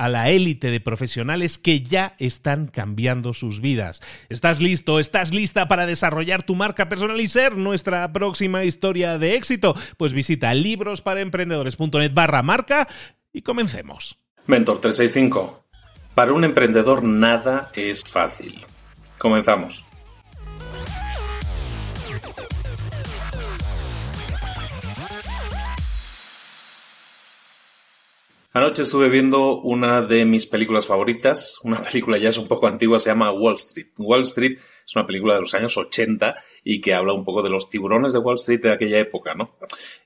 a la élite de profesionales que ya están cambiando sus vidas. ¿Estás listo? ¿Estás lista para desarrollar tu marca personal y ser nuestra próxima historia de éxito? Pues visita librosparaemprendedores.net barra marca y comencemos. Mentor 365. Para un emprendedor nada es fácil. Comenzamos. Anoche estuve viendo una de mis películas favoritas, una película ya es un poco antigua, se llama Wall Street. Wall Street es una película de los años 80 y que habla un poco de los tiburones de Wall Street de aquella época, ¿no?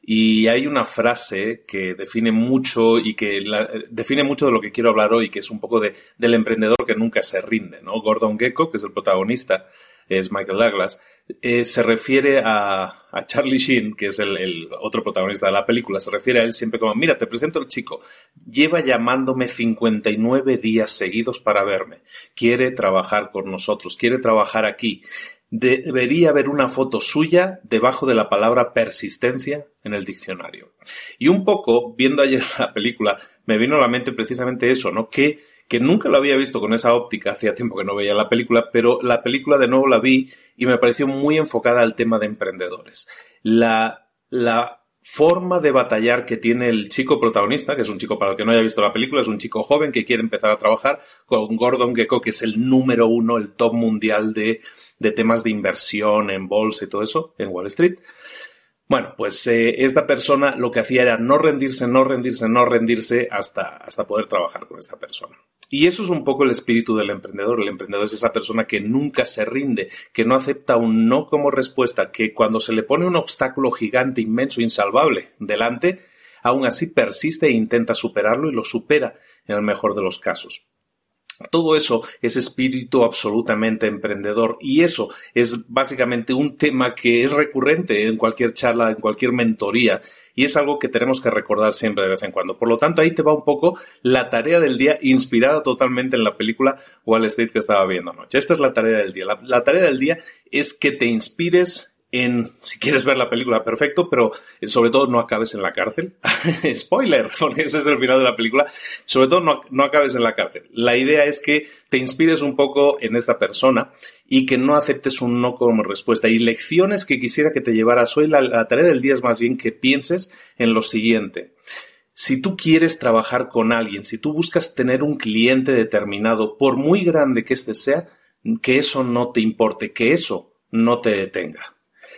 Y hay una frase que define mucho y que define mucho de lo que quiero hablar hoy, que es un poco de, del emprendedor que nunca se rinde, ¿no? Gordon Gecko, que es el protagonista, es Michael Douglas, eh, se refiere a, Charlie Sheen, que es el, otro protagonista de la película, se refiere a él siempre como, mira, te presento al chico, lleva llamándome 59 días seguidos para verme, quiere trabajar con nosotros, quiere trabajar aquí. debería haber una foto suya debajo de la palabra persistencia en el diccionario. Y un poco, viendo ayer la película, me vino a la mente precisamente eso, ¿no? Que que nunca lo había visto con esa óptica, hacía tiempo que no veía la película, pero la película de nuevo la vi y me pareció muy enfocada al tema de emprendedores. La, la forma de batallar que tiene el chico protagonista, que es un chico para el que no haya visto la película, es un chico joven que quiere empezar a trabajar con Gordon Gecko, que es el número uno, el top mundial de, de temas de inversión en bolsa y todo eso, en Wall Street. Bueno, pues eh, esta persona lo que hacía era no rendirse, no rendirse, no rendirse hasta, hasta poder trabajar con esta persona. Y eso es un poco el espíritu del emprendedor. El emprendedor es esa persona que nunca se rinde, que no acepta un no como respuesta, que cuando se le pone un obstáculo gigante, inmenso, insalvable delante, aún así persiste e intenta superarlo y lo supera en el mejor de los casos. Todo eso es espíritu absolutamente emprendedor y eso es básicamente un tema que es recurrente en cualquier charla, en cualquier mentoría y es algo que tenemos que recordar siempre de vez en cuando. Por lo tanto, ahí te va un poco la tarea del día inspirada totalmente en la película Wall Street que estaba viendo anoche. Esta es la tarea del día. la tarea del día es que te inspires en, si quieres ver la película, perfecto, pero eh, sobre todo no acabes en la cárcel. Spoiler, porque ese es el final de la película. Sobre todo no, acabes en la cárcel. La idea es que te inspires un poco en esta persona y que no aceptes un no como respuesta. Y lecciones que quisiera que te llevaras hoy, la, la tarea del día es más bien que pienses en lo siguiente. Si tú quieres trabajar con alguien, si tú buscas tener un cliente determinado, por muy grande que éste sea, que eso no te importe, que eso no te detenga.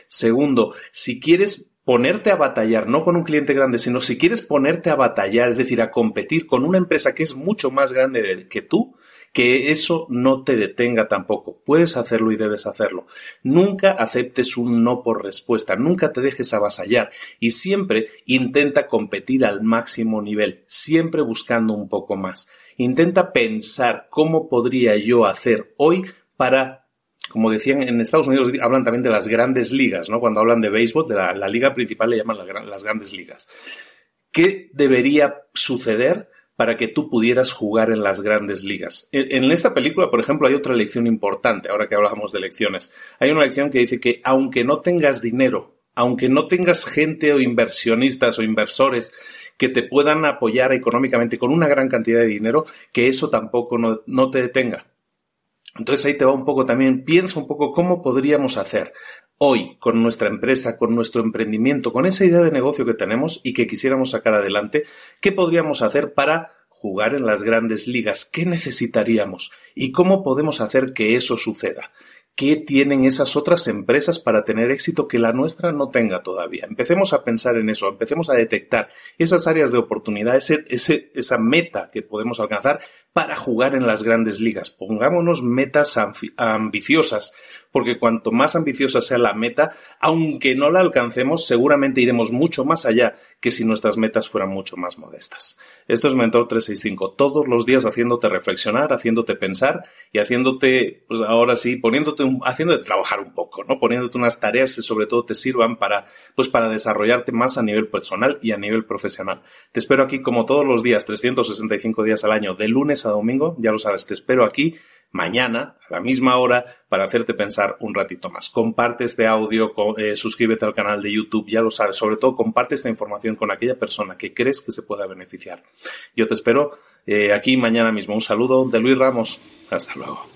Segundo, si quieres ponerte a batallar, no con un cliente grande, sino si quieres ponerte a batallar, es decir, a competir con una empresa que es mucho más grande que tú, que eso no te detenga tampoco. Puedes hacerlo y debes hacerlo. Nunca aceptes un no por respuesta, nunca te dejes avasallar y siempre intenta competir al máximo nivel, siempre buscando un poco más. Intenta pensar cómo podría yo hacer hoy para como decían en Estados Unidos, hablan también de las grandes ligas, ¿no? Cuando hablan de béisbol, de la, liga principal le llaman las grandes ligas. ¿Qué debería suceder para que tú pudieras jugar en las grandes ligas? En, esta película, por ejemplo, hay otra lección importante, ahora que hablamos de lecciones. Hay una lección que dice que aunque no tengas dinero, aunque no tengas gente o inversionistas o inversores que te puedan apoyar económicamente con una gran cantidad de dinero, que eso tampoco no, te detenga. Entonces ahí te va un poco también, piensa un poco cómo podríamos hacer hoy con nuestra empresa, con nuestro emprendimiento, con esa idea de negocio que tenemos y que quisiéramos sacar adelante, qué podríamos hacer para jugar en las grandes ligas, qué necesitaríamos y cómo podemos hacer que eso suceda. ¿Qué tienen esas otras empresas para tener éxito que la nuestra no tenga todavía? Empecemos a pensar en eso, empecemos a detectar esas áreas de oportunidad, esa meta que podemos alcanzar para jugar en las grandes ligas. Pongámonos metas ambiciosas, porque cuanto más ambiciosa sea la meta, aunque no la alcancemos, seguramente iremos mucho más allá que si nuestras metas fueran mucho más modestas. Esto es Mentor 365, todos los días haciéndote reflexionar, haciéndote pensar y haciéndote, pues ahora sí, poniéndote, haciéndote trabajar un poco, ¿no? Poniéndote unas tareas que sobre todo te sirvan para, pues para desarrollarte más a nivel personal y a nivel profesional. Te espero aquí como todos los días, 365 días al año, de lunes a domingo, ya lo sabes, te espero aquí mañana a la misma hora para hacerte pensar un ratito más. Comparte este audio, eh, suscríbete al canal de YouTube, ya lo sabes. Sobre todo, comparte esta información con aquella persona que crees que se pueda beneficiar. Yo te espero eh, aquí mañana mismo. Un saludo de Luis Ramos. Hasta luego.